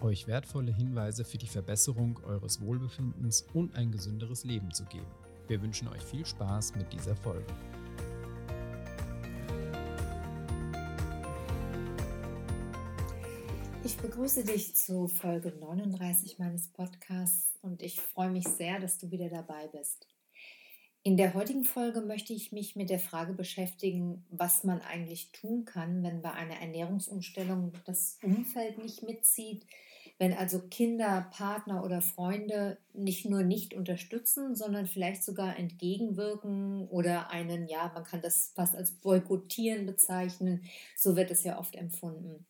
euch wertvolle Hinweise für die Verbesserung eures Wohlbefindens und ein gesünderes Leben zu geben. Wir wünschen euch viel Spaß mit dieser Folge. Ich begrüße dich zu Folge 39 meines Podcasts und ich freue mich sehr, dass du wieder dabei bist. In der heutigen Folge möchte ich mich mit der Frage beschäftigen, was man eigentlich tun kann, wenn bei einer Ernährungsumstellung das Umfeld nicht mitzieht, wenn also Kinder, Partner oder Freunde nicht nur nicht unterstützen, sondern vielleicht sogar entgegenwirken oder einen, ja, man kann das fast als boykottieren bezeichnen, so wird es ja oft empfunden.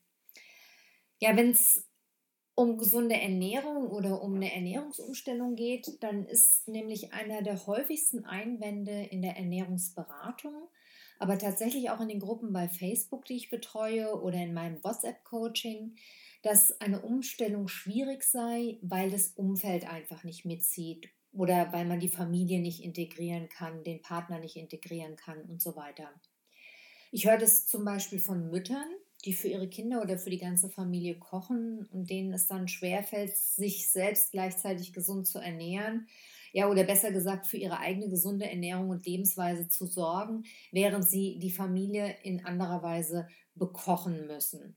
Ja, wenn es um gesunde Ernährung oder um eine Ernährungsumstellung geht, dann ist nämlich einer der häufigsten Einwände in der Ernährungsberatung, aber tatsächlich auch in den Gruppen bei Facebook, die ich betreue oder in meinem WhatsApp-Coaching, dass eine Umstellung schwierig sei, weil das Umfeld einfach nicht mitzieht oder weil man die Familie nicht integrieren kann, den Partner nicht integrieren kann und so weiter. Ich höre das zum Beispiel von Müttern, die für ihre Kinder oder für die ganze Familie kochen und denen es dann schwerfällt, sich selbst gleichzeitig gesund zu ernähren. Ja, oder besser gesagt, für ihre eigene gesunde Ernährung und Lebensweise zu sorgen, während sie die Familie in anderer Weise bekochen müssen.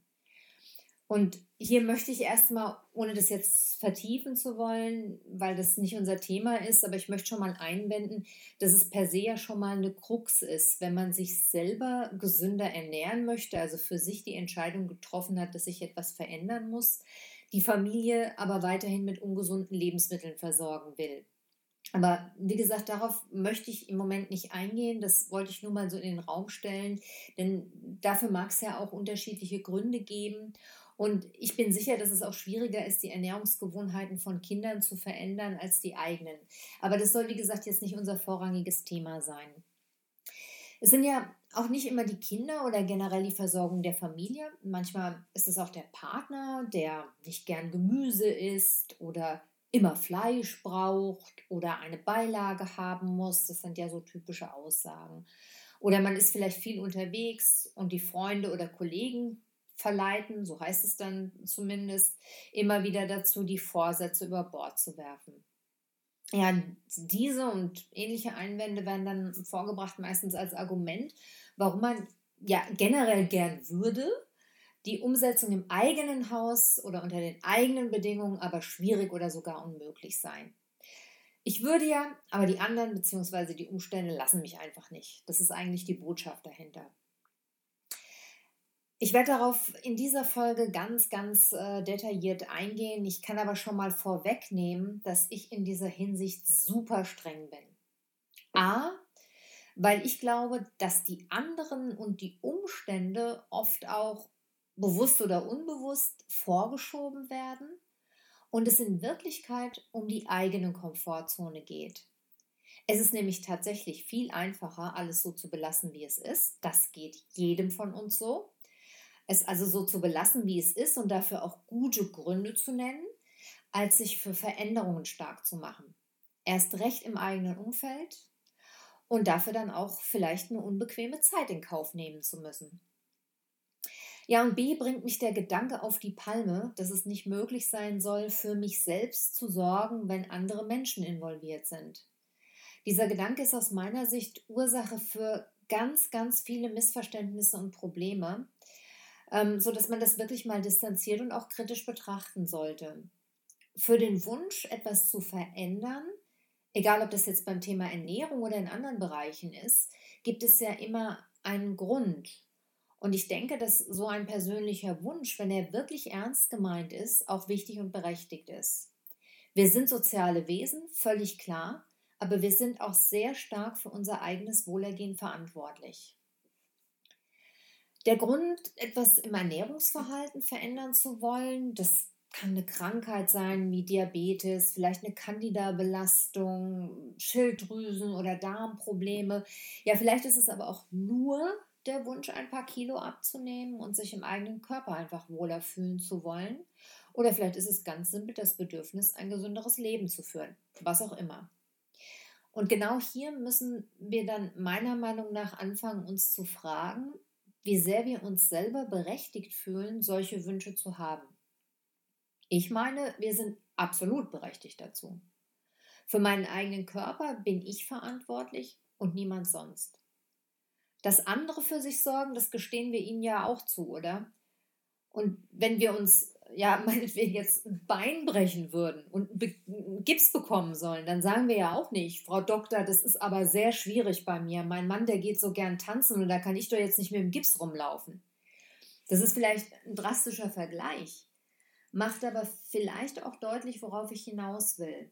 Und hier möchte ich erstmal, ohne das jetzt vertiefen zu wollen, weil das nicht unser Thema ist, aber ich möchte schon mal einwenden, dass es per se ja schon mal eine Krux ist, wenn man sich selber gesünder ernähren möchte, also für sich die Entscheidung getroffen hat, dass sich etwas verändern muss, die Familie aber weiterhin mit ungesunden Lebensmitteln versorgen will. Aber wie gesagt, darauf möchte ich im Moment nicht eingehen. Das wollte ich nur mal so in den Raum stellen, denn dafür mag es ja auch unterschiedliche Gründe geben. Und ich bin sicher, dass es auch schwieriger ist, die Ernährungsgewohnheiten von Kindern zu verändern als die eigenen. Aber das soll, wie gesagt, jetzt nicht unser vorrangiges Thema sein. Es sind ja auch nicht immer die Kinder oder generell die Versorgung der Familie. Manchmal ist es auch der Partner, der nicht gern Gemüse isst oder immer Fleisch braucht oder eine Beilage haben muss. Das sind ja so typische Aussagen. Oder man ist vielleicht viel unterwegs und die Freunde oder Kollegen verleiten, so heißt es dann zumindest, immer wieder dazu, die Vorsätze über Bord zu werfen. Ja, diese und ähnliche Einwände werden dann vorgebracht, meistens als Argument, warum man ja generell gern würde, die Umsetzung im eigenen Haus oder unter den eigenen Bedingungen aber schwierig oder sogar unmöglich sein. Ich würde ja, aber die anderen bzw. die Umstände lassen mich einfach nicht. Das ist eigentlich die Botschaft dahinter. Ich werde darauf in dieser Folge ganz, ganz äh, detailliert eingehen. Ich kann aber schon mal vorwegnehmen, dass ich in dieser Hinsicht super streng bin. A, weil ich glaube, dass die anderen und die Umstände oft auch bewusst oder unbewusst vorgeschoben werden und es in Wirklichkeit um die eigene Komfortzone geht. Es ist nämlich tatsächlich viel einfacher, alles so zu belassen, wie es ist. Das geht jedem von uns so es also so zu belassen, wie es ist und dafür auch gute Gründe zu nennen, als sich für Veränderungen stark zu machen. Erst recht im eigenen Umfeld und dafür dann auch vielleicht eine unbequeme Zeit in Kauf nehmen zu müssen. Ja, und B bringt mich der Gedanke auf die Palme, dass es nicht möglich sein soll, für mich selbst zu sorgen, wenn andere Menschen involviert sind. Dieser Gedanke ist aus meiner Sicht Ursache für ganz, ganz viele Missverständnisse und Probleme, ähm, so dass man das wirklich mal distanziert und auch kritisch betrachten sollte. Für den Wunsch, etwas zu verändern, egal ob das jetzt beim Thema Ernährung oder in anderen Bereichen ist, gibt es ja immer einen Grund. Und ich denke, dass so ein persönlicher Wunsch, wenn er wirklich ernst gemeint ist, auch wichtig und berechtigt ist. Wir sind soziale Wesen, völlig klar, aber wir sind auch sehr stark für unser eigenes Wohlergehen verantwortlich. Der Grund, etwas im Ernährungsverhalten verändern zu wollen, das kann eine Krankheit sein wie Diabetes, vielleicht eine Candida-Belastung, Schilddrüsen- oder Darmprobleme. Ja, vielleicht ist es aber auch nur der Wunsch, ein paar Kilo abzunehmen und sich im eigenen Körper einfach wohler fühlen zu wollen. Oder vielleicht ist es ganz simpel das Bedürfnis, ein gesünderes Leben zu führen, was auch immer. Und genau hier müssen wir dann meiner Meinung nach anfangen, uns zu fragen, wie sehr wir uns selber berechtigt fühlen, solche Wünsche zu haben. Ich meine, wir sind absolut berechtigt dazu. Für meinen eigenen Körper bin ich verantwortlich und niemand sonst. Dass andere für sich sorgen, das gestehen wir ihnen ja auch zu, oder? Und wenn wir uns ja meinetwegen jetzt ein Bein brechen würden und Gips bekommen sollen, dann sagen wir ja auch nicht, Frau Doktor, das ist aber sehr schwierig bei mir. Mein Mann, der geht so gern tanzen und da kann ich doch jetzt nicht mit dem Gips rumlaufen. Das ist vielleicht ein drastischer Vergleich, macht aber vielleicht auch deutlich, worauf ich hinaus will.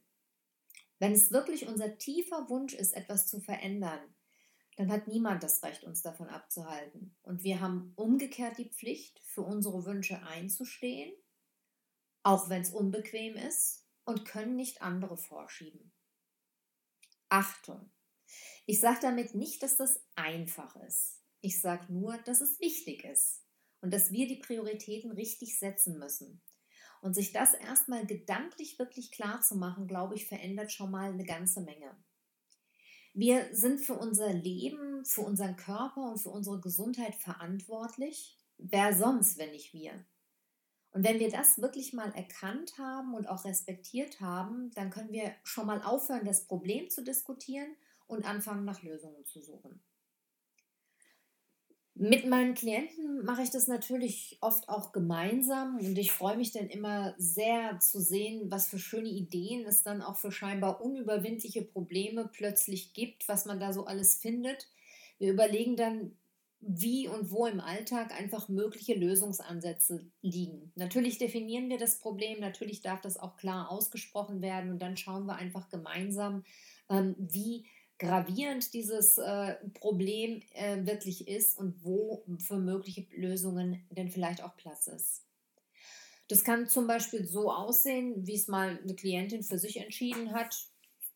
Wenn es wirklich unser tiefer Wunsch ist, etwas zu verändern, dann hat niemand das Recht, uns davon abzuhalten. Und wir haben umgekehrt die Pflicht, für unsere Wünsche einzustehen auch wenn es unbequem ist, und können nicht andere vorschieben. Achtung! Ich sage damit nicht, dass das einfach ist. Ich sage nur, dass es wichtig ist und dass wir die Prioritäten richtig setzen müssen. Und sich das erstmal gedanklich wirklich klar zu machen, glaube ich, verändert schon mal eine ganze Menge. Wir sind für unser Leben, für unseren Körper und für unsere Gesundheit verantwortlich. Wer sonst, wenn nicht wir? Und wenn wir das wirklich mal erkannt haben und auch respektiert haben, dann können wir schon mal aufhören, das Problem zu diskutieren und anfangen, nach Lösungen zu suchen. Mit meinen Klienten mache ich das natürlich oft auch gemeinsam und ich freue mich dann immer sehr zu sehen, was für schöne Ideen es dann auch für scheinbar unüberwindliche Probleme plötzlich gibt, was man da so alles findet. Wir überlegen dann, wie und wo im Alltag einfach mögliche Lösungsansätze liegen. Natürlich definieren wir das Problem, natürlich darf das auch klar ausgesprochen werden und dann schauen wir einfach gemeinsam, ähm, wie gravierend dieses äh, Problem äh, wirklich ist und wo für mögliche Lösungen denn vielleicht auch Platz ist. Das kann zum Beispiel so aussehen, wie es mal eine Klientin für sich entschieden hat.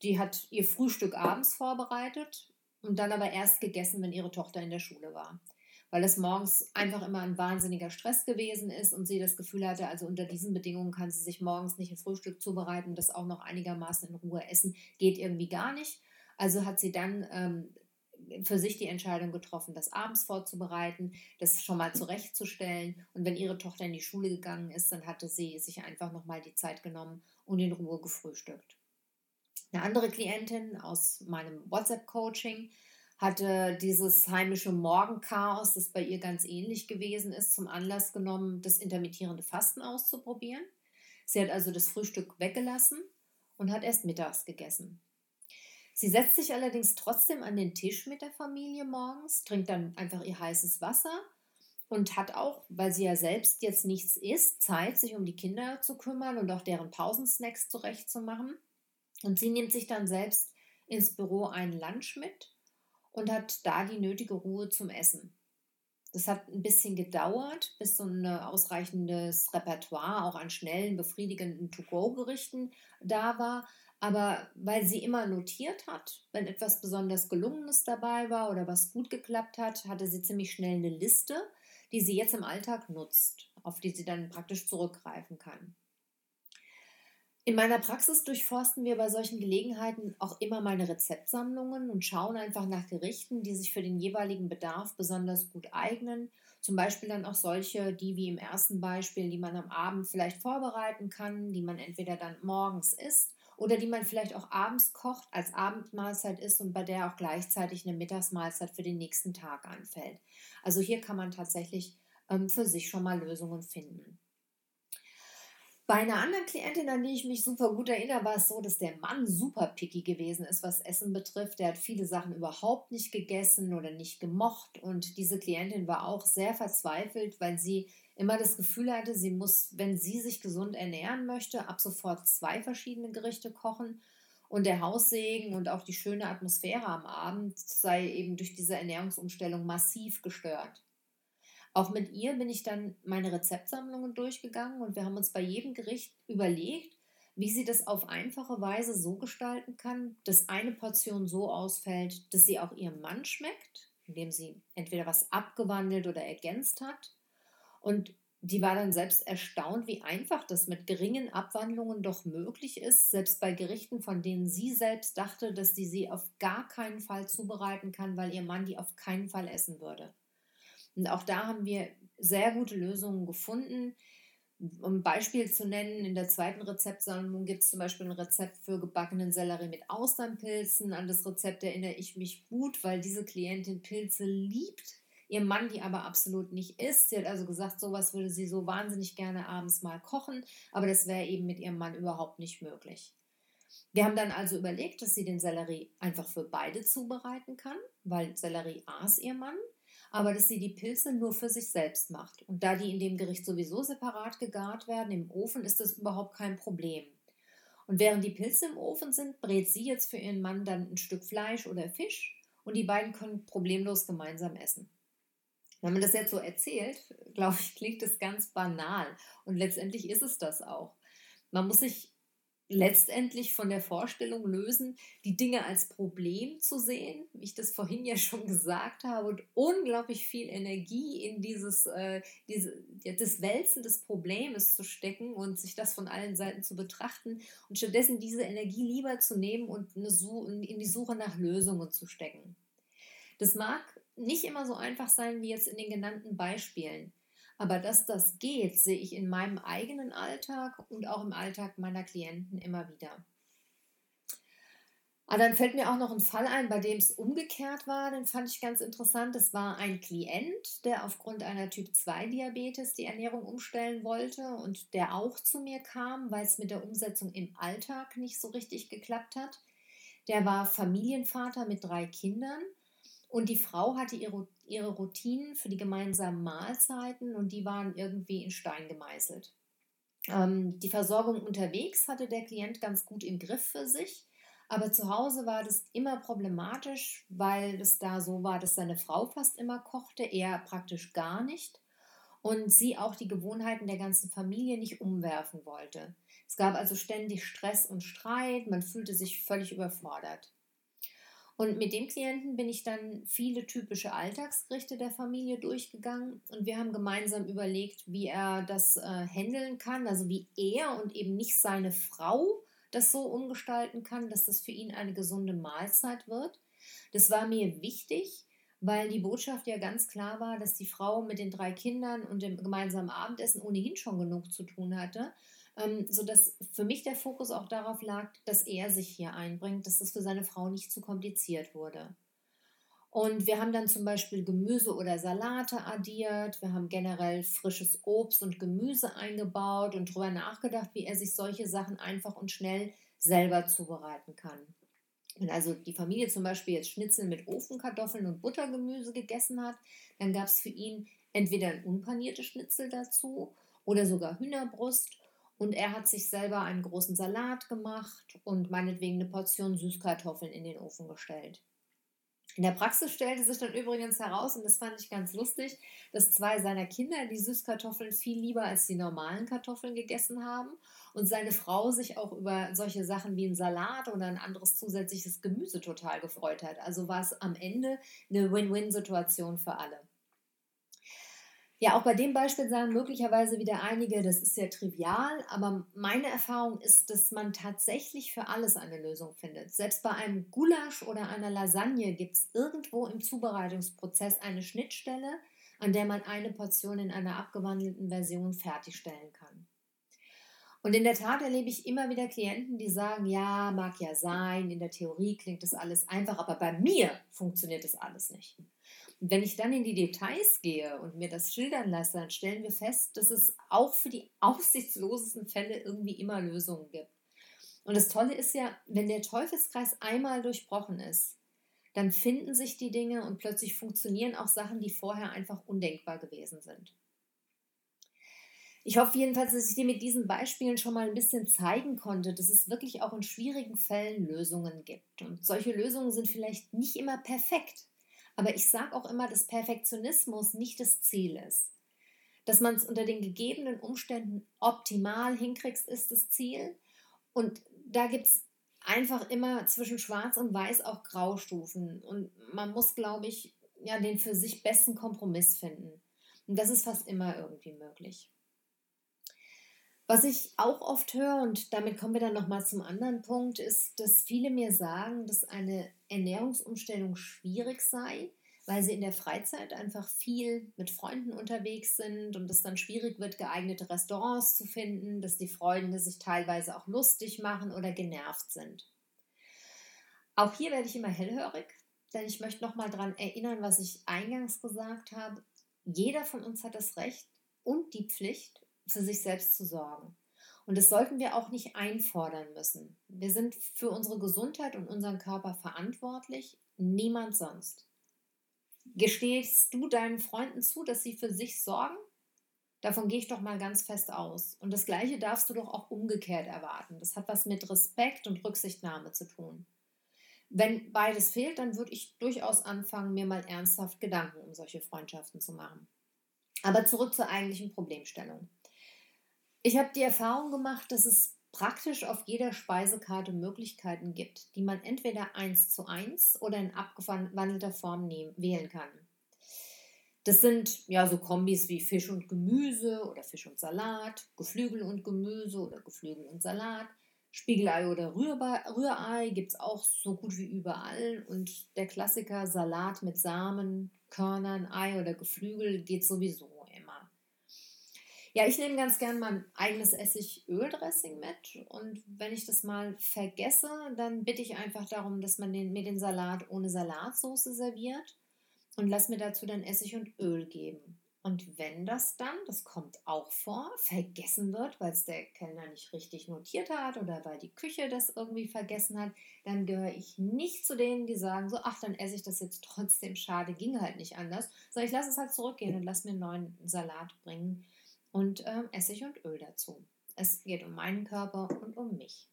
Die hat ihr Frühstück abends vorbereitet und dann aber erst gegessen, wenn ihre Tochter in der Schule war. Weil es morgens einfach immer ein wahnsinniger Stress gewesen ist und sie das Gefühl hatte, also unter diesen Bedingungen kann sie sich morgens nicht ein Frühstück zubereiten, das auch noch einigermaßen in Ruhe essen, geht irgendwie gar nicht. Also hat sie dann ähm, für sich die Entscheidung getroffen, das abends vorzubereiten, das schon mal zurechtzustellen. Und wenn ihre Tochter in die Schule gegangen ist, dann hatte sie sich einfach nochmal die Zeit genommen und in Ruhe gefrühstückt. Eine andere Klientin aus meinem WhatsApp-Coaching hatte dieses heimische Morgenchaos, das bei ihr ganz ähnlich gewesen ist, zum Anlass genommen, das intermittierende Fasten auszuprobieren. Sie hat also das Frühstück weggelassen und hat erst mittags gegessen. Sie setzt sich allerdings trotzdem an den Tisch mit der Familie morgens, trinkt dann einfach ihr heißes Wasser und hat auch, weil sie ja selbst jetzt nichts isst, Zeit, sich um die Kinder zu kümmern und auch deren Pausensnacks zurechtzumachen. Und sie nimmt sich dann selbst ins Büro einen Lunch mit und hat da die nötige Ruhe zum Essen. Das hat ein bisschen gedauert, bis so ein ausreichendes Repertoire auch an schnellen, befriedigenden To-Go-Gerichten da war. Aber weil sie immer notiert hat, wenn etwas besonders Gelungenes dabei war oder was gut geklappt hat, hatte sie ziemlich schnell eine Liste, die sie jetzt im Alltag nutzt, auf die sie dann praktisch zurückgreifen kann. In meiner Praxis durchforsten wir bei solchen Gelegenheiten auch immer meine Rezeptsammlungen und schauen einfach nach Gerichten, die sich für den jeweiligen Bedarf besonders gut eignen. Zum Beispiel dann auch solche, die wie im ersten Beispiel, die man am Abend vielleicht vorbereiten kann, die man entweder dann morgens isst oder die man vielleicht auch abends kocht, als Abendmahlzeit isst und bei der auch gleichzeitig eine Mittagsmahlzeit für den nächsten Tag anfällt. Also hier kann man tatsächlich ähm, für sich schon mal Lösungen finden. Bei einer anderen Klientin, an die ich mich super gut erinnere, war es so, dass der Mann super picky gewesen ist, was Essen betrifft. Der hat viele Sachen überhaupt nicht gegessen oder nicht gemocht. Und diese Klientin war auch sehr verzweifelt, weil sie immer das Gefühl hatte, sie muss, wenn sie sich gesund ernähren möchte, ab sofort zwei verschiedene Gerichte kochen. Und der Haussegen und auch die schöne Atmosphäre am Abend sei eben durch diese Ernährungsumstellung massiv gestört. Auch mit ihr bin ich dann meine Rezeptsammlungen durchgegangen und wir haben uns bei jedem Gericht überlegt, wie sie das auf einfache Weise so gestalten kann, dass eine Portion so ausfällt, dass sie auch ihrem Mann schmeckt, indem sie entweder was abgewandelt oder ergänzt hat. Und die war dann selbst erstaunt, wie einfach das mit geringen Abwandlungen doch möglich ist, selbst bei Gerichten, von denen sie selbst dachte, dass sie sie auf gar keinen Fall zubereiten kann, weil ihr Mann die auf keinen Fall essen würde. Und auch da haben wir sehr gute Lösungen gefunden. Um ein Beispiel zu nennen, in der zweiten Rezeptsammlung gibt es zum Beispiel ein Rezept für gebackenen Sellerie mit Austernpilzen. An das Rezept erinnere ich mich gut, weil diese Klientin Pilze liebt ihr Mann die aber absolut nicht isst. Sie hat also gesagt, sowas würde sie so wahnsinnig gerne abends mal kochen, aber das wäre eben mit ihrem Mann überhaupt nicht möglich. Wir haben dann also überlegt, dass sie den Sellerie einfach für beide zubereiten kann, weil Sellerie aß ihr Mann, aber dass sie die Pilze nur für sich selbst macht. Und da die in dem Gericht sowieso separat gegart werden im Ofen, ist das überhaupt kein Problem. Und während die Pilze im Ofen sind, brät sie jetzt für ihren Mann dann ein Stück Fleisch oder Fisch und die beiden können problemlos gemeinsam essen. Wenn man das jetzt so erzählt, glaube ich, klingt das ganz banal. Und letztendlich ist es das auch. Man muss sich letztendlich von der Vorstellung lösen, die Dinge als Problem zu sehen, wie ich das vorhin ja schon gesagt habe, und unglaublich viel Energie in dieses, äh, diese, das Wälzen des Problems zu stecken und sich das von allen Seiten zu betrachten und stattdessen diese Energie lieber zu nehmen und in die Suche nach Lösungen zu stecken. Das mag nicht immer so einfach sein wie jetzt in den genannten Beispielen. Aber dass das geht, sehe ich in meinem eigenen Alltag und auch im Alltag meiner Klienten immer wieder. Aber ah, dann fällt mir auch noch ein Fall ein, bei dem es umgekehrt war. Den fand ich ganz interessant. Es war ein Klient, der aufgrund einer Typ-2-Diabetes die Ernährung umstellen wollte und der auch zu mir kam, weil es mit der Umsetzung im Alltag nicht so richtig geklappt hat. Der war Familienvater mit drei Kindern und die Frau hatte ihre, ihre Routinen für die gemeinsamen Mahlzeiten und die waren irgendwie in Stein gemeißelt. Ähm, die Versorgung unterwegs hatte der Klient ganz gut im Griff für sich, aber zu Hause war das immer problematisch, weil es da so war, dass seine Frau fast immer kochte, er praktisch gar nicht und sie auch die Gewohnheiten der ganzen Familie nicht umwerfen wollte. Es gab also ständig Stress und Streit, man fühlte sich völlig überfordert. Und mit dem Klienten bin ich dann viele typische Alltagsgerichte der Familie durchgegangen und wir haben gemeinsam überlegt, wie er das äh, handeln kann, also wie er und eben nicht seine Frau das so umgestalten kann, dass das für ihn eine gesunde Mahlzeit wird. Das war mir wichtig, weil die Botschaft ja ganz klar war, dass die Frau mit den drei Kindern und dem gemeinsamen Abendessen ohnehin schon genug zu tun hatte ähm, sodass für mich der Fokus auch darauf lag, dass er sich hier einbringt, dass das für seine Frau nicht zu kompliziert wurde. Und wir haben dann zum Beispiel Gemüse oder Salate addiert. Wir haben generell frisches Obst und Gemüse eingebaut und darüber nachgedacht, wie er sich solche Sachen einfach und schnell selber zubereiten kann. Wenn also die Familie zum Beispiel jetzt Schnitzel mit Ofenkartoffeln und Buttergemüse gegessen hat, dann gab es für ihn entweder ein unpaniertes Schnitzel dazu oder sogar Hühnerbrust und er hat sich selber einen großen Salat gemacht und meinetwegen eine Portion Süßkartoffeln in den Ofen gestellt. In der Praxis stellte sich dann übrigens heraus, und das fand ich ganz lustig, dass zwei seiner Kinder die Süßkartoffeln viel lieber als die normalen Kartoffeln gegessen haben und seine Frau sich auch über solche Sachen wie ein Salat oder ein anderes zusätzliches Gemüse total gefreut hat. Also war es am Ende eine Win-Win-Situation für alle. Ja, auch bei dem Beispiel sagen möglicherweise wieder einige, das ist sehr trivial, aber meine Erfahrung ist, dass man tatsächlich für alles eine Lösung findet. Selbst bei einem Gulasch oder einer Lasagne gibt es irgendwo im Zubereitungsprozess eine Schnittstelle, an der man eine Portion in einer abgewandelten Version fertigstellen kann. Und in der Tat erlebe ich immer wieder Klienten, die sagen, ja, mag ja sein, in der Theorie klingt das alles einfach, aber bei mir funktioniert das alles nicht. Wenn ich dann in die Details gehe und mir das schildern lasse, dann stellen wir fest, dass es auch für die aussichtslosesten Fälle irgendwie immer Lösungen gibt. Und das Tolle ist ja, wenn der Teufelskreis einmal durchbrochen ist, dann finden sich die Dinge und plötzlich funktionieren auch Sachen, die vorher einfach undenkbar gewesen sind. Ich hoffe jedenfalls, dass ich dir mit diesen Beispielen schon mal ein bisschen zeigen konnte, dass es wirklich auch in schwierigen Fällen Lösungen gibt. Und solche Lösungen sind vielleicht nicht immer perfekt, Aber ich sage auch immer, dass Perfektionismus nicht das Ziel ist. Dass man es unter den gegebenen Umständen optimal hinkriegst, ist das Ziel. Und da gibt es einfach immer zwischen Schwarz und Weiß auch Graustufen. Und man muss, glaube ich, ja, den für sich besten Kompromiss finden. Und das ist fast immer irgendwie möglich. Was ich auch oft höre, und damit kommen wir dann nochmal zum anderen Punkt, ist, dass viele mir sagen, dass eine Ernährungsumstellung schwierig sei, weil sie in der Freizeit einfach viel mit Freunden unterwegs sind und es dann schwierig wird, geeignete Restaurants zu finden, dass die Freunde sich teilweise auch lustig machen oder genervt sind. Auch hier werde ich immer hellhörig, denn ich möchte nochmal daran erinnern, was ich eingangs gesagt habe. Jeder von uns hat das Recht und die Pflicht, für sich selbst zu sorgen. Und das sollten wir auch nicht einfordern müssen. Wir sind für unsere Gesundheit und unseren Körper verantwortlich, niemand sonst. Gestehst du deinen Freunden zu, dass sie für sich sorgen? Davon gehe ich doch mal ganz fest aus. Und das Gleiche darfst du doch auch umgekehrt erwarten. Das hat was mit Respekt und Rücksichtnahme zu tun. Wenn beides fehlt, dann würde ich durchaus anfangen, mir mal ernsthaft Gedanken um solche Freundschaften zu machen. Aber zurück zur eigentlichen Problemstellung. Ich habe die Erfahrung gemacht, dass es praktisch auf jeder Speisekarte Möglichkeiten gibt, die man entweder eins zu eins oder in abgewandelter Form nehmen, wählen kann. Das sind ja so Kombis wie Fisch und Gemüse oder Fisch und Salat, Geflügel und Gemüse oder Geflügel und Salat, Spiegelei oder Rührei gibt es auch so gut wie überall. Und der Klassiker Salat mit Samen, Körnern, Ei oder Geflügel geht sowieso. Ja, ich nehme ganz gern mein eigenes Essig-Öl-Dressing mit. Und wenn ich das mal vergesse, dann bitte ich einfach darum, dass man den, mir den Salat ohne Salatsauce serviert und lass mir dazu dann Essig und Öl geben. Und wenn das dann, das kommt auch vor, vergessen wird, weil es der Kellner nicht richtig notiert hat oder weil die Küche das irgendwie vergessen hat, dann gehöre ich nicht zu denen, die sagen so, ach, dann esse ich das jetzt trotzdem, schade, ging halt nicht anders. Sondern ich lasse es halt zurückgehen und lasse mir einen neuen Salat bringen und ähm, Essig und Öl dazu. Es geht um meinen Körper und um mich.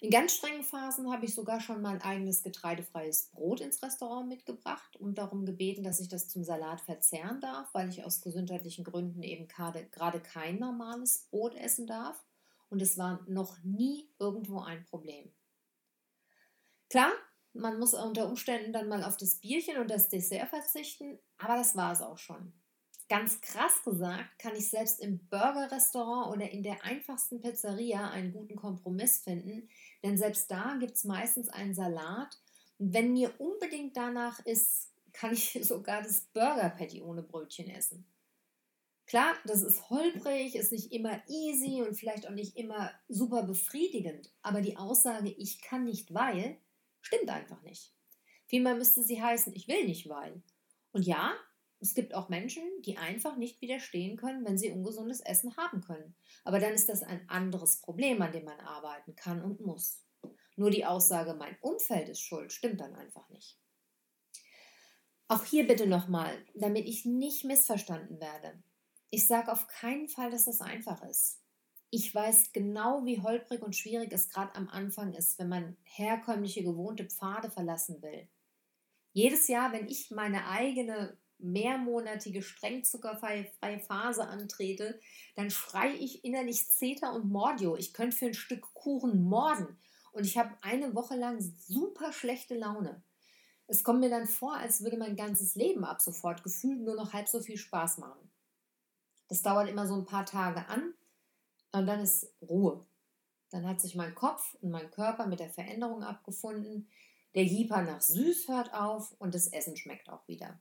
In ganz strengen Phasen habe ich sogar schon mein eigenes getreidefreies Brot ins Restaurant mitgebracht und darum gebeten, dass ich das zum Salat verzehren darf, weil ich aus gesundheitlichen Gründen eben gerade kein normales Brot essen darf. Und es war noch nie irgendwo ein Problem. Klar, man muss unter Umständen dann mal auf das Bierchen und das Dessert verzichten, aber das war es auch schon. Ganz krass gesagt, kann ich selbst im Burger-Restaurant oder in der einfachsten Pizzeria einen guten Kompromiss finden, denn selbst da gibt es meistens einen Salat. Und wenn mir unbedingt danach ist, kann ich sogar das Burger-Patty ohne Brötchen essen. Klar, das ist holprig, ist nicht immer easy und vielleicht auch nicht immer super befriedigend, aber die Aussage, ich kann nicht weil, stimmt einfach nicht. Vielmehr müsste sie heißen, ich will nicht weil. Und ja, es gibt auch Menschen, die einfach nicht widerstehen können, wenn sie ungesundes Essen haben können. Aber dann ist das ein anderes Problem, an dem man arbeiten kann und muss. Nur die Aussage, mein Umfeld ist schuld, stimmt dann einfach nicht. Auch hier bitte nochmal, damit ich nicht missverstanden werde. Ich sage auf keinen Fall, dass das einfach ist. Ich weiß genau, wie holprig und schwierig es gerade am Anfang ist, wenn man herkömmliche, gewohnte Pfade verlassen will. Jedes Jahr, wenn ich meine eigene mehrmonatige streng zuckerfreie Phase antrete, dann schreie ich innerlich Zeta und Mordio. Ich könnte für ein Stück Kuchen morden. Und ich habe eine Woche lang super schlechte Laune. Es kommt mir dann vor, als würde mein ganzes Leben ab sofort gefühlt nur noch halb so viel Spaß machen. Das dauert immer so ein paar Tage an und dann ist Ruhe. Dann hat sich mein Kopf und mein Körper mit der Veränderung abgefunden. Der Jieper nach süß hört auf und das Essen schmeckt auch wieder.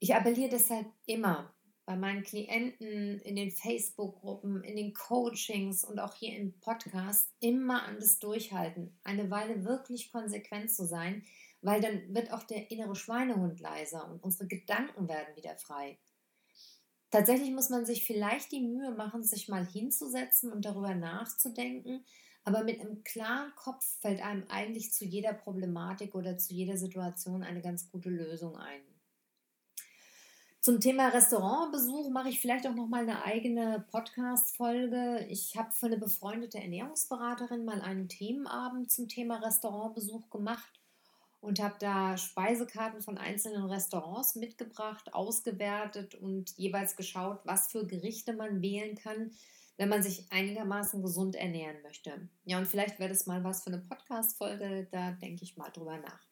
Ich appelliere deshalb immer bei meinen Klienten in den Facebook-Gruppen, in den Coachings und auch hier im Podcast immer an das Durchhalten, eine Weile wirklich konsequent zu sein, weil dann wird auch der innere Schweinehund leiser und unsere Gedanken werden wieder frei. Tatsächlich muss man sich vielleicht die Mühe machen, sich mal hinzusetzen und darüber nachzudenken, aber mit einem klaren Kopf fällt einem eigentlich zu jeder Problematik oder zu jeder Situation eine ganz gute Lösung ein. Zum Thema Restaurantbesuch mache ich vielleicht auch noch mal eine eigene Podcast-Folge. Ich habe für eine befreundete Ernährungsberaterin mal einen Themenabend zum Thema Restaurantbesuch gemacht. und habe da Speisekarten von einzelnen Restaurants mitgebracht, ausgewertet und jeweils geschaut, was für Gerichte man wählen kann, wenn man sich einigermaßen gesund ernähren möchte. Ja, und vielleicht wäre das mal was für eine Podcast-Folge, da denke ich mal drüber nach.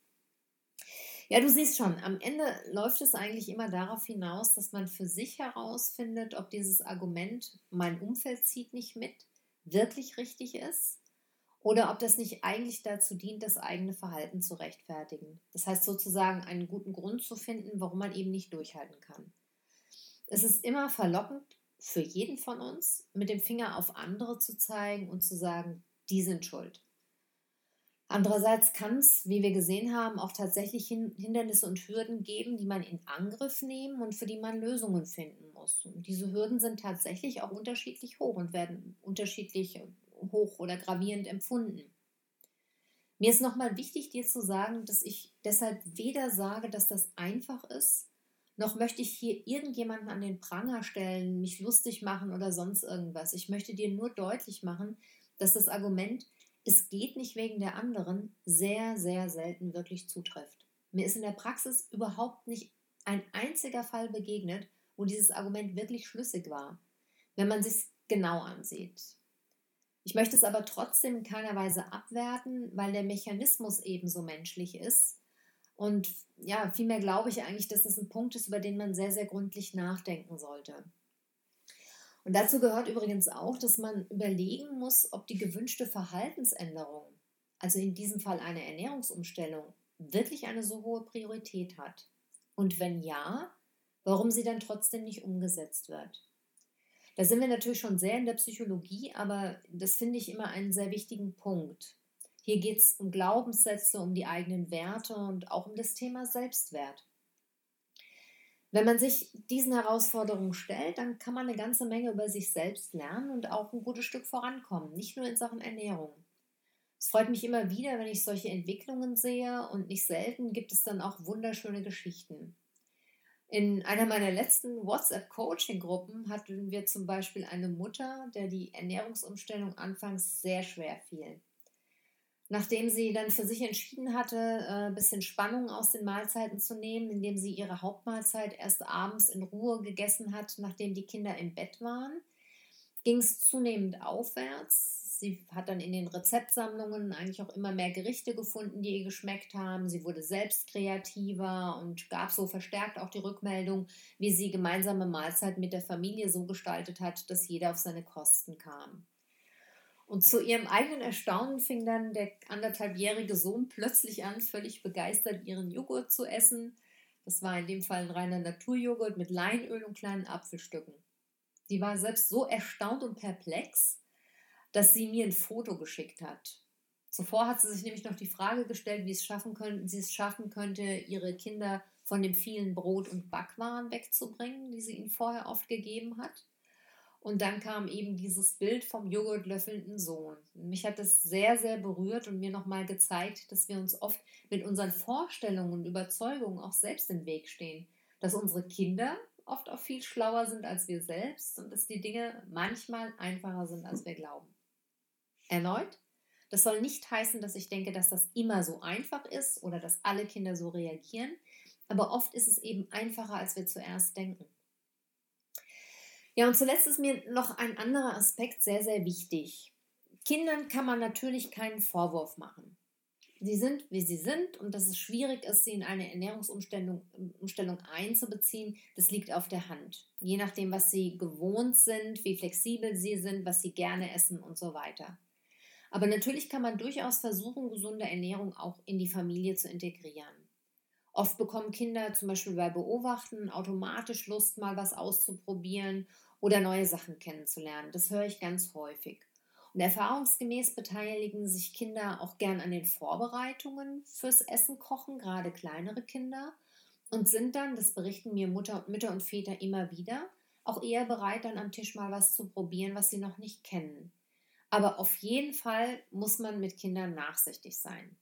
Ja, du siehst schon, am Ende läuft es eigentlich immer darauf hinaus, dass man für sich herausfindet, ob dieses Argument, mein Umfeld zieht nicht mit, wirklich richtig ist oder ob das nicht eigentlich dazu dient, das eigene Verhalten zu rechtfertigen. Das heißt sozusagen einen guten Grund zu finden, warum man eben nicht durchhalten kann. Es ist immer verlockend, für jeden von uns, mit dem Finger auf andere zu zeigen und zu sagen, die sind schuld. Andererseits kann es, wie wir gesehen haben, auch tatsächlich Hindernisse und Hürden geben, die man in Angriff nehmen und für die man Lösungen finden muss. Und diese Hürden sind tatsächlich auch unterschiedlich hoch und werden unterschiedlich hoch oder gravierend empfunden. Mir ist nochmal wichtig, dir zu sagen, dass ich deshalb weder sage, dass das einfach ist, noch möchte ich hier irgendjemanden an den Pranger stellen, mich lustig machen oder sonst irgendwas. Ich möchte dir nur deutlich machen, dass das Argument, es geht nicht wegen der anderen, sehr, sehr selten wirklich zutrifft. Mir ist in der Praxis überhaupt nicht ein einziger Fall begegnet, wo dieses Argument wirklich schlüssig war, wenn man sich genau ansieht. Ich möchte es aber trotzdem in keiner Weise abwerten, weil der Mechanismus ebenso menschlich ist und ja, vielmehr glaube ich eigentlich, dass das ein Punkt ist, über den man sehr, sehr gründlich nachdenken sollte. Und dazu gehört übrigens auch, dass man überlegen muss, ob die gewünschte Verhaltensänderung, also in diesem Fall eine Ernährungsumstellung, wirklich eine so hohe Priorität hat. Und wenn ja, warum sie dann trotzdem nicht umgesetzt wird. Da sind wir natürlich schon sehr in der Psychologie, aber das finde ich immer einen sehr wichtigen Punkt. Hier geht es um Glaubenssätze, um die eigenen Werte und auch um das Thema Selbstwert. Wenn man sich diesen Herausforderungen stellt, dann kann man eine ganze Menge über sich selbst lernen und auch ein gutes Stück vorankommen, nicht nur in Sachen Ernährung. Es freut mich immer wieder, wenn ich solche Entwicklungen sehe und nicht selten gibt es dann auch wunderschöne Geschichten. In einer meiner letzten WhatsApp-Coaching-Gruppen hatten wir zum Beispiel eine Mutter, der die Ernährungsumstellung anfangs sehr schwer fiel. Nachdem sie dann für sich entschieden hatte, ein äh, bisschen Spannung aus den Mahlzeiten zu nehmen, indem sie ihre Hauptmahlzeit erst abends in Ruhe gegessen hat, nachdem die Kinder im Bett waren, ging es zunehmend aufwärts. Sie hat dann in den Rezeptsammlungen eigentlich auch immer mehr Gerichte gefunden, die ihr geschmeckt haben. Sie wurde selbst kreativer und gab so verstärkt auch die Rückmeldung, wie sie gemeinsame Mahlzeit mit der Familie so gestaltet hat, dass jeder auf seine Kosten kam. Und zu ihrem eigenen Erstaunen fing dann der anderthalbjährige Sohn plötzlich an, völlig begeistert ihren Joghurt zu essen. Das war in dem Fall ein reiner Naturjoghurt mit Leinöl und kleinen Apfelstücken. Sie war selbst so erstaunt und perplex, dass sie mir ein Foto geschickt hat. Zuvor hat sie sich nämlich noch die Frage gestellt, wie es schaffen könnte, sie es schaffen könnte, ihre Kinder von dem vielen Brot und Backwaren wegzubringen, die sie ihnen vorher oft gegeben hat. Und dann kam eben dieses Bild vom joghurtlöffelnden Sohn. Mich hat das sehr, sehr berührt und mir nochmal gezeigt, dass wir uns oft mit unseren Vorstellungen und Überzeugungen auch selbst im Weg stehen. Dass unsere Kinder oft auch viel schlauer sind als wir selbst und dass die Dinge manchmal einfacher sind, als wir glauben. Erneut, das soll nicht heißen, dass ich denke, dass das immer so einfach ist oder dass alle Kinder so reagieren, aber oft ist es eben einfacher, als wir zuerst denken. Ja, und zuletzt ist mir noch ein anderer Aspekt sehr, sehr wichtig. Kindern kann man natürlich keinen Vorwurf machen. Sie sind, wie sie sind und dass es schwierig ist, sie in eine Ernährungsumstellung Umstellung einzubeziehen, das liegt auf der Hand. Je nachdem, was sie gewohnt sind, wie flexibel sie sind, was sie gerne essen und so weiter. Aber natürlich kann man durchaus versuchen, gesunde Ernährung auch in die Familie zu integrieren. Oft bekommen Kinder zum Beispiel bei Beobachten automatisch Lust, mal was auszuprobieren oder neue Sachen kennenzulernen. Das höre ich ganz häufig. Und erfahrungsgemäß beteiligen sich Kinder auch gern an den Vorbereitungen fürs Essen kochen, gerade kleinere Kinder, und sind dann, das berichten mir Mutter, Mütter und Väter immer wieder, auch eher bereit, dann am Tisch mal was zu probieren, was sie noch nicht kennen. Aber auf jeden Fall muss man mit Kindern nachsichtig sein.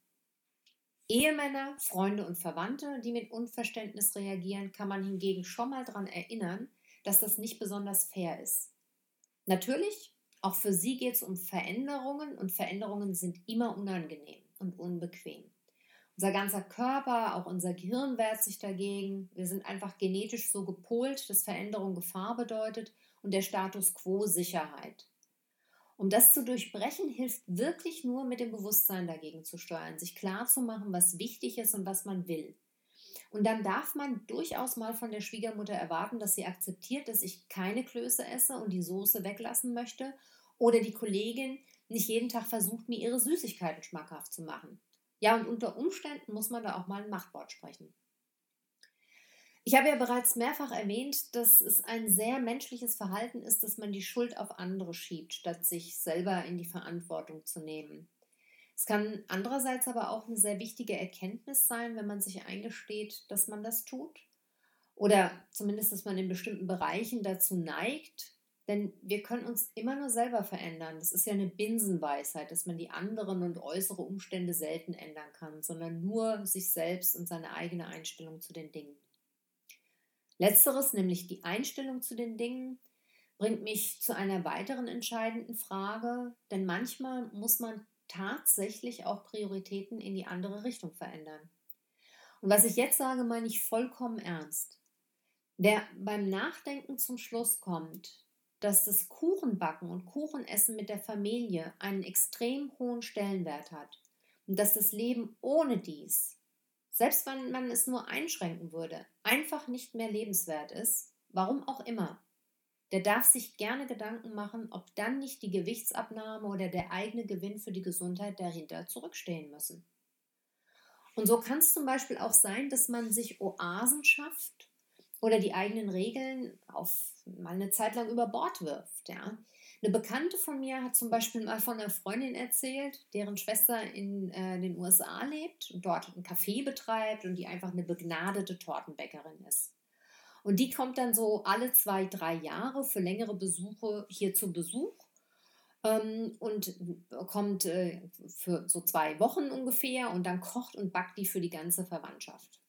Ehemänner, Freunde und Verwandte, die mit Unverständnis reagieren, kann man hingegen schon mal daran erinnern, dass das nicht besonders fair ist. Natürlich, auch für sie geht es um Veränderungen und Veränderungen sind immer unangenehm und unbequem. Unser ganzer Körper, auch unser Gehirn wehrt sich dagegen. Wir sind einfach genetisch so gepolt, dass Veränderung Gefahr bedeutet und der Status quo Sicherheit. Um das zu durchbrechen, hilft wirklich nur mit dem Bewusstsein dagegen zu steuern, sich klar zu machen, was wichtig ist und was man will. Und dann darf man durchaus mal von der Schwiegermutter erwarten, dass sie akzeptiert, dass ich keine Klöße esse und die Soße weglassen möchte. Oder die Kollegin nicht jeden Tag versucht, mir ihre Süßigkeiten schmackhaft zu machen. Ja, und unter Umständen muss man da auch mal ein Machtwort sprechen. Ich habe ja bereits mehrfach erwähnt, dass es ein sehr menschliches Verhalten ist, dass man die Schuld auf andere schiebt, statt sich selber in die Verantwortung zu nehmen. Es kann andererseits aber auch eine sehr wichtige Erkenntnis sein, wenn man sich eingesteht, dass man das tut. Oder zumindest, dass man in bestimmten Bereichen dazu neigt. Denn wir können uns immer nur selber verändern. Das ist ja eine Binsenweisheit, dass man die anderen und äußere Umstände selten ändern kann, sondern nur sich selbst und seine eigene Einstellung zu den Dingen. Letzteres, nämlich die Einstellung zu den Dingen, bringt mich zu einer weiteren entscheidenden Frage, denn manchmal muss man tatsächlich auch Prioritäten in die andere Richtung verändern. Und was ich jetzt sage, meine ich vollkommen ernst. Wer beim Nachdenken zum Schluss kommt, dass das Kuchenbacken und Kuchenessen mit der Familie einen extrem hohen Stellenwert hat und dass das Leben ohne dies selbst wenn man es nur einschränken würde, einfach nicht mehr lebenswert ist, warum auch immer, der darf sich gerne Gedanken machen, ob dann nicht die Gewichtsabnahme oder der eigene Gewinn für die Gesundheit dahinter zurückstehen müssen. Und so kann es zum Beispiel auch sein, dass man sich Oasen schafft oder die eigenen Regeln auf mal eine Zeit lang über Bord wirft. Ja? Eine Bekannte von mir hat zum Beispiel mal von einer Freundin erzählt, deren Schwester in äh, den USA lebt und dort ein Café betreibt und die einfach eine begnadete Tortenbäckerin ist. Und die kommt dann so alle zwei, drei Jahre für längere Besuche hier zu Besuch ähm, und kommt äh, für so zwei Wochen ungefähr und dann kocht und backt die für die ganze Verwandtschaft.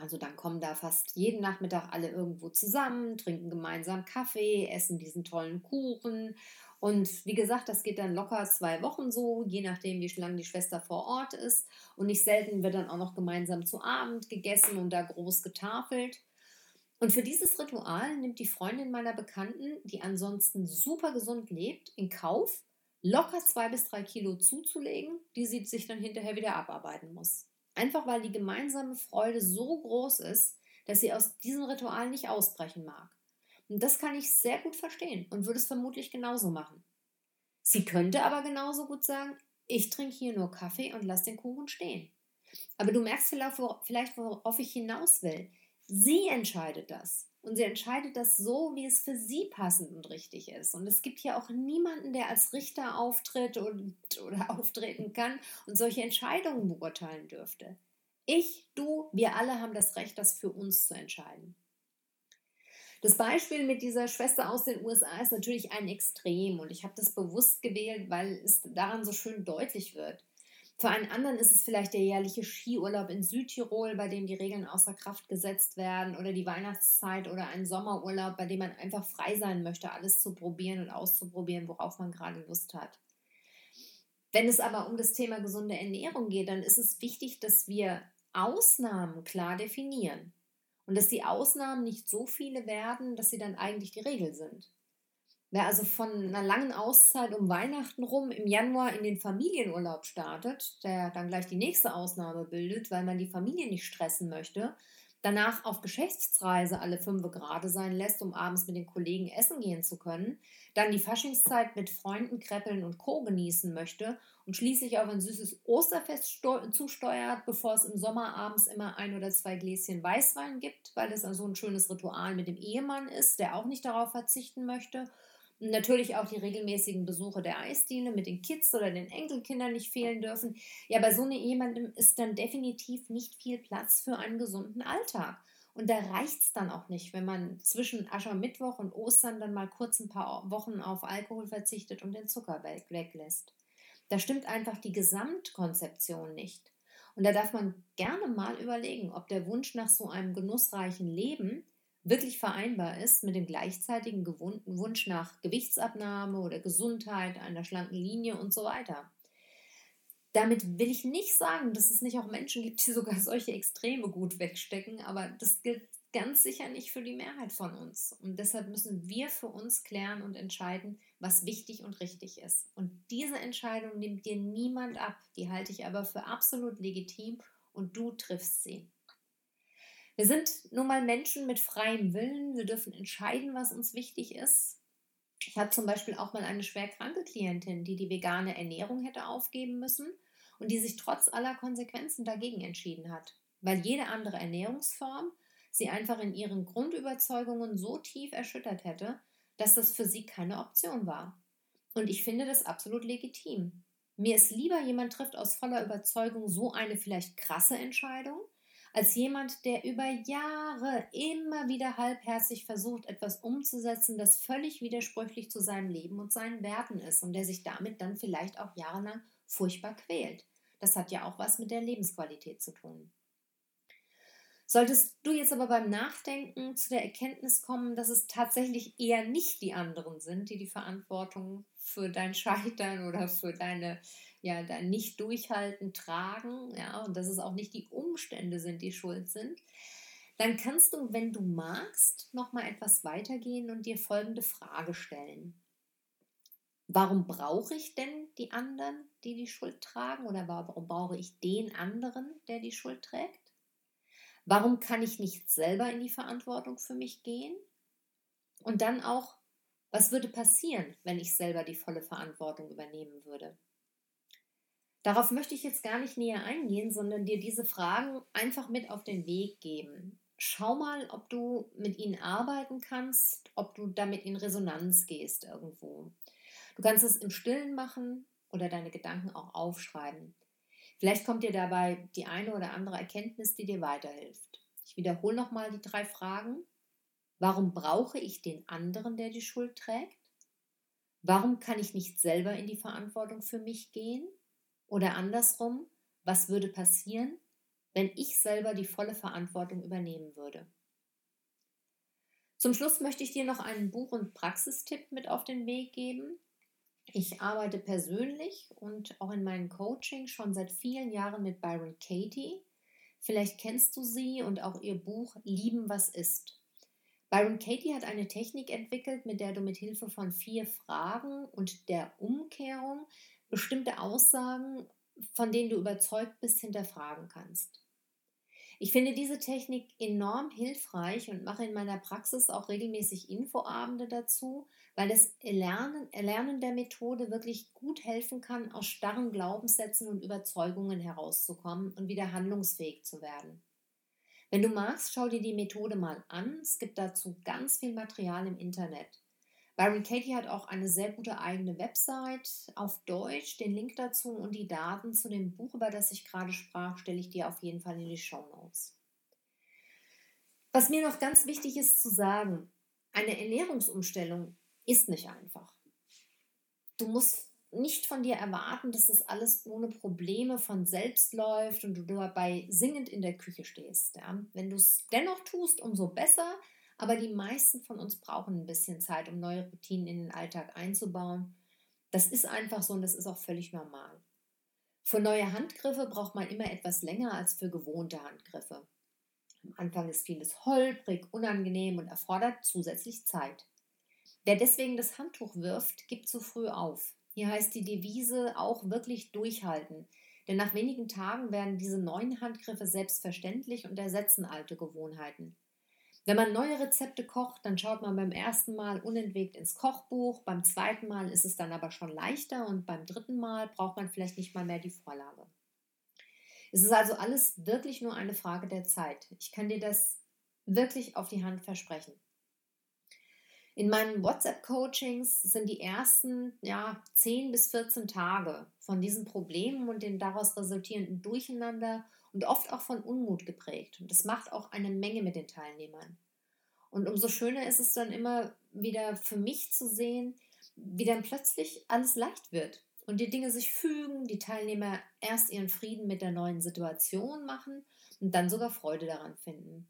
Also dann kommen da fast jeden Nachmittag alle irgendwo zusammen, trinken gemeinsam Kaffee, essen diesen tollen Kuchen. Und wie gesagt, das geht dann locker zwei Wochen so, je nachdem, wie lange die Schwester vor Ort ist. Und nicht selten wird dann auch noch gemeinsam zu Abend gegessen und da groß getafelt. Und für dieses Ritual nimmt die Freundin meiner Bekannten, die ansonsten super gesund lebt, in Kauf, locker zwei bis drei Kilo zuzulegen, die sie sich dann hinterher wieder abarbeiten muss. Einfach weil die gemeinsame Freude so groß ist, dass sie aus diesem Ritual nicht ausbrechen mag. Und das kann ich sehr gut verstehen und würde es vermutlich genauso machen. Sie könnte aber genauso gut sagen, ich trinke hier nur Kaffee und lasse den Kuchen stehen. Aber du merkst vielleicht, worauf ich hinaus will. Sie entscheidet das. Und sie entscheidet das so, wie es für sie passend und richtig ist. Und es gibt hier auch niemanden, der als Richter auftritt und, oder auftreten kann und solche Entscheidungen beurteilen dürfte. Ich, du, wir alle haben das Recht, das für uns zu entscheiden. Das Beispiel mit dieser Schwester aus den USA ist natürlich ein Extrem und ich habe das bewusst gewählt, weil es daran so schön deutlich wird. Für einen anderen ist es vielleicht der jährliche Skiurlaub in Südtirol, bei dem die Regeln außer Kraft gesetzt werden, oder die Weihnachtszeit oder ein Sommerurlaub, bei dem man einfach frei sein möchte, alles zu probieren und auszuprobieren, worauf man gerade Lust hat. Wenn es aber um das Thema gesunde Ernährung geht, dann ist es wichtig, dass wir Ausnahmen klar definieren und dass die Ausnahmen nicht so viele werden, dass sie dann eigentlich die Regel sind. Wer also von einer langen Auszeit um Weihnachten rum im Januar in den Familienurlaub startet, der dann gleich die nächste Ausnahme bildet, weil man die Familie nicht stressen möchte, danach auf Geschäftsreise alle fünf Grade sein lässt, um abends mit den Kollegen essen gehen zu können, dann die Faschingszeit mit Freunden, Kreppeln und Co. genießen möchte und schließlich auf ein süßes Osterfest zusteuert, bevor es im Sommer abends immer ein oder zwei Gläschen Weißwein gibt, weil das also ein schönes Ritual mit dem Ehemann ist, der auch nicht darauf verzichten möchte Natürlich auch die regelmäßigen Besuche der Eisdiele mit den Kids oder den Enkelkindern nicht fehlen dürfen. Ja, bei so einem jemandem ist dann definitiv nicht viel Platz für einen gesunden Alltag. Und da reicht es dann auch nicht, wenn man zwischen Aschermittwoch und Ostern dann mal kurz ein paar Wochen auf Alkohol verzichtet und den Zucker weglässt. Da stimmt einfach die Gesamtkonzeption nicht. Und da darf man gerne mal überlegen, ob der Wunsch nach so einem genussreichen Leben wirklich vereinbar ist mit dem gleichzeitigen Wunsch nach Gewichtsabnahme oder Gesundheit, einer schlanken Linie und so weiter. damit will ich nicht sagen, dass es nicht auch Menschen gibt, die sogar solche Extreme gut wegstecken, aber das gilt ganz sicher nicht für die Mehrheit von uns. Und deshalb müssen wir für uns klären und entscheiden, was wichtig und richtig ist. Und diese Entscheidung nimmt dir niemand ab, die halte ich aber für absolut legitim und du triffst sie. Wir sind nun mal Menschen mit freiem Willen, wir dürfen entscheiden, was uns wichtig ist. Ich hatte zum Beispiel auch mal eine schwer kranke Klientin, die die vegane Ernährung hätte aufgeben müssen und die sich trotz aller Konsequenzen dagegen entschieden hat, weil jede andere Ernährungsform sie einfach in ihren Grundüberzeugungen so tief erschüttert hätte, dass das für sie keine Option war. Und ich finde das absolut legitim. Mir ist lieber, jemand trifft aus voller Überzeugung so eine vielleicht krasse Entscheidung, als jemand, der über Jahre immer wieder halbherzig versucht, etwas umzusetzen, das völlig widersprüchlich zu seinem Leben und seinen Werten ist und der sich damit dann vielleicht auch jahrelang furchtbar quält. Das hat ja auch was mit der Lebensqualität zu tun. Solltest du jetzt aber beim Nachdenken zu der Erkenntnis kommen, dass es tatsächlich eher nicht die anderen sind, die die Verantwortung für dein Scheitern oder für deine ja dein Nicht-Durchhalten tragen, ja, und dass es auch nicht die Umstände sind, die schuld sind, dann kannst du, wenn du magst, noch mal etwas weitergehen und dir folgende Frage stellen: Warum brauche ich denn die anderen, die die Schuld tragen, oder warum brauche ich den anderen, der die Schuld trägt? Warum kann ich nicht selber in die Verantwortung für mich gehen? Und dann auch, was würde passieren, wenn ich selber die volle Verantwortung übernehmen würde? Darauf möchte ich jetzt gar nicht näher eingehen, sondern dir diese Fragen einfach mit auf den Weg geben. Schau mal, ob du mit ihnen arbeiten kannst, ob du damit in Resonanz gehst irgendwo. Du kannst es im Stillen machen oder deine Gedanken auch aufschreiben. Vielleicht kommt dir dabei die eine oder andere Erkenntnis, die dir weiterhilft. Ich wiederhole nochmal die drei Fragen. Warum brauche ich den anderen, der die Schuld trägt? Warum kann ich nicht selber in die Verantwortung für mich gehen? Oder andersrum, was würde passieren, wenn ich selber die volle Verantwortung übernehmen würde? Zum Schluss möchte ich dir noch einen Buch- und Praxistipp mit auf den Weg geben. Ich arbeite persönlich und auch in meinen Coaching schon seit vielen Jahren mit Byron Katie. Vielleicht kennst du sie und auch ihr Buch Lieben, was ist. Byron Katie hat eine Technik entwickelt, mit der du mit Hilfe von vier Fragen und der Umkehrung bestimmte Aussagen, von denen du überzeugt bist, hinterfragen kannst. Ich finde diese Technik enorm hilfreich und mache in meiner Praxis auch regelmäßig Infoabende dazu, weil das Erlernen, Erlernen der Methode wirklich gut helfen kann, aus starren Glaubenssätzen und Überzeugungen herauszukommen und wieder handlungsfähig zu werden. Wenn du magst, schau dir die Methode mal an. Es gibt dazu ganz viel Material im Internet. Byron Katie hat auch eine sehr gute eigene Website auf Deutsch. Den Link dazu und die Daten zu dem Buch, über das ich gerade sprach, stelle ich dir auf jeden Fall in die Show Notes. Was mir noch ganz wichtig ist zu sagen, eine Ernährungsumstellung ist nicht einfach. Du musst nicht von dir erwarten, dass das alles ohne Probleme von selbst läuft und du dabei singend in der Küche stehst. Ja? Wenn du es dennoch tust, umso besser. Aber die meisten von uns brauchen ein bisschen Zeit, um neue Routinen in den Alltag einzubauen. Das ist einfach so und das ist auch völlig normal. Für neue Handgriffe braucht man immer etwas länger als für gewohnte Handgriffe. Am Anfang ist vieles holprig, unangenehm und erfordert zusätzlich Zeit. Wer deswegen das Handtuch wirft, gibt zu früh auf. Hier heißt die Devise auch wirklich durchhalten. Denn nach wenigen Tagen werden diese neuen Handgriffe selbstverständlich und ersetzen alte Gewohnheiten. Wenn man neue Rezepte kocht, dann schaut man beim ersten Mal unentwegt ins Kochbuch, beim zweiten Mal ist es dann aber schon leichter und beim dritten Mal braucht man vielleicht nicht mal mehr die Vorlage. Es ist also alles wirklich nur eine Frage der Zeit. Ich kann dir das wirklich auf die Hand versprechen. In meinen WhatsApp-Coachings sind die ersten ja, 10 bis 14 Tage von diesen Problemen und dem daraus resultierenden Durcheinander und oft auch von Unmut geprägt. Und das macht auch eine Menge mit den Teilnehmern. Und umso schöner ist es dann immer wieder für mich zu sehen, wie dann plötzlich alles leicht wird und die Dinge sich fügen, die Teilnehmer erst ihren Frieden mit der neuen Situation machen und dann sogar Freude daran finden.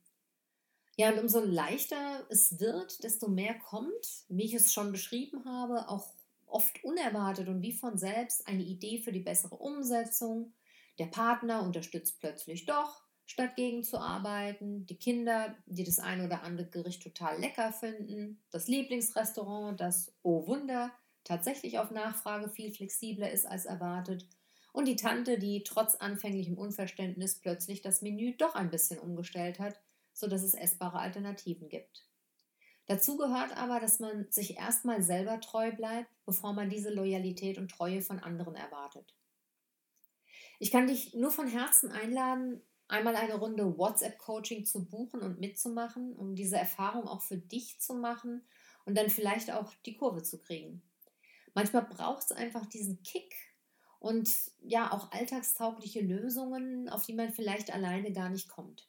Ja, und umso leichter es wird, desto mehr kommt, wie ich es schon beschrieben habe, auch oft unerwartet und wie von selbst eine Idee für die bessere Umsetzung. Der Partner unterstützt plötzlich doch, statt gegenzuarbeiten. Die Kinder, die das ein oder andere Gericht total lecker finden. Das Lieblingsrestaurant, das, oh Wunder, tatsächlich auf Nachfrage viel flexibler ist als erwartet. Und die Tante, die trotz anfänglichem Unverständnis plötzlich das Menü doch ein bisschen umgestellt hat, sodass es essbare Alternativen gibt. Dazu gehört aber, dass man sich erstmal selber treu bleibt, bevor man diese Loyalität und Treue von anderen erwartet. Ich kann dich nur von Herzen einladen, einmal eine Runde WhatsApp-Coaching zu buchen und mitzumachen, um diese Erfahrung auch für dich zu machen und dann vielleicht auch die Kurve zu kriegen. Manchmal braucht es einfach diesen Kick und ja auch alltagstaugliche Lösungen, auf die man vielleicht alleine gar nicht kommt.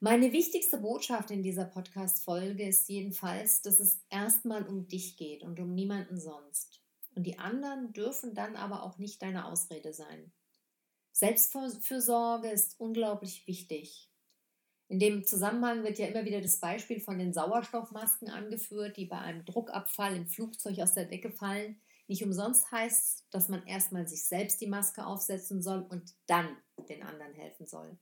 Meine wichtigste Botschaft in dieser Podcast-Folge ist jedenfalls, dass es erstmal um dich geht und um niemanden sonst. Und die anderen dürfen dann aber auch nicht deine Ausrede sein. Selbstfürsorge ist unglaublich wichtig. In dem Zusammenhang wird ja immer wieder das Beispiel von den Sauerstoffmasken angeführt, die bei einem Druckabfall im Flugzeug aus der Decke fallen. Nicht umsonst heißt, dass man erstmal sich selbst die Maske aufsetzen soll und dann den anderen helfen soll.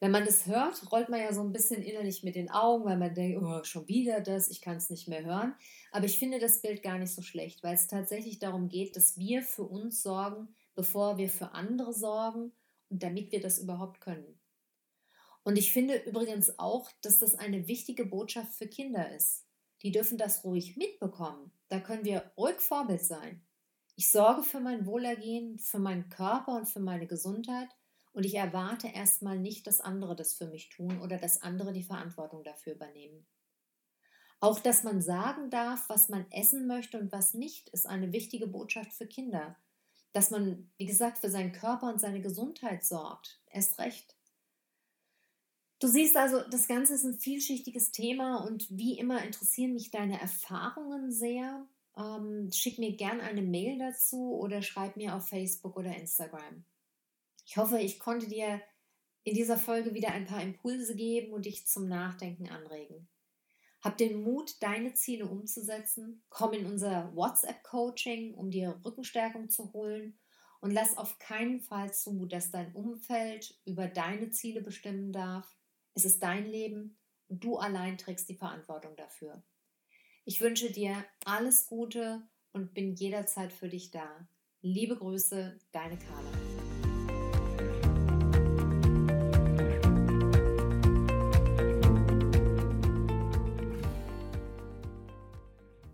Wenn man das hört, rollt man ja so ein bisschen innerlich mit den Augen, weil man denkt, oh, schon wieder das, ich kann es nicht mehr hören. Aber ich finde das Bild gar nicht so schlecht, weil es tatsächlich darum geht, dass wir für uns sorgen, bevor wir für andere sorgen und damit wir das überhaupt können. Und ich finde übrigens auch, dass das eine wichtige Botschaft für Kinder ist. Die dürfen das ruhig mitbekommen. Da können wir ruhig Vorbild sein. Ich sorge für mein Wohlergehen, für meinen Körper und für meine Gesundheit und ich erwarte erstmal nicht, dass andere das für mich tun oder dass andere die Verantwortung dafür übernehmen. Auch dass man sagen darf, was man essen möchte und was nicht, ist eine wichtige Botschaft für Kinder. Dass man, wie gesagt, für seinen Körper und seine Gesundheit sorgt. Erst recht. Du siehst also, das Ganze ist ein vielschichtiges Thema und wie immer interessieren mich deine Erfahrungen sehr. Ähm, schick mir gerne eine Mail dazu oder schreib mir auf Facebook oder Instagram. Ich hoffe, ich konnte dir in dieser Folge wieder ein paar Impulse geben und dich zum Nachdenken anregen. Hab den Mut, deine Ziele umzusetzen. Komm in unser WhatsApp-Coaching, um dir Rückenstärkung zu holen. Und lass auf keinen Fall zu, dass dein Umfeld über deine Ziele bestimmen darf. Es ist dein Leben und du allein trägst die Verantwortung dafür. Ich wünsche dir alles Gute und bin jederzeit für dich da. Liebe Grüße, deine Carla.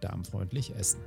darmfreundlich essen.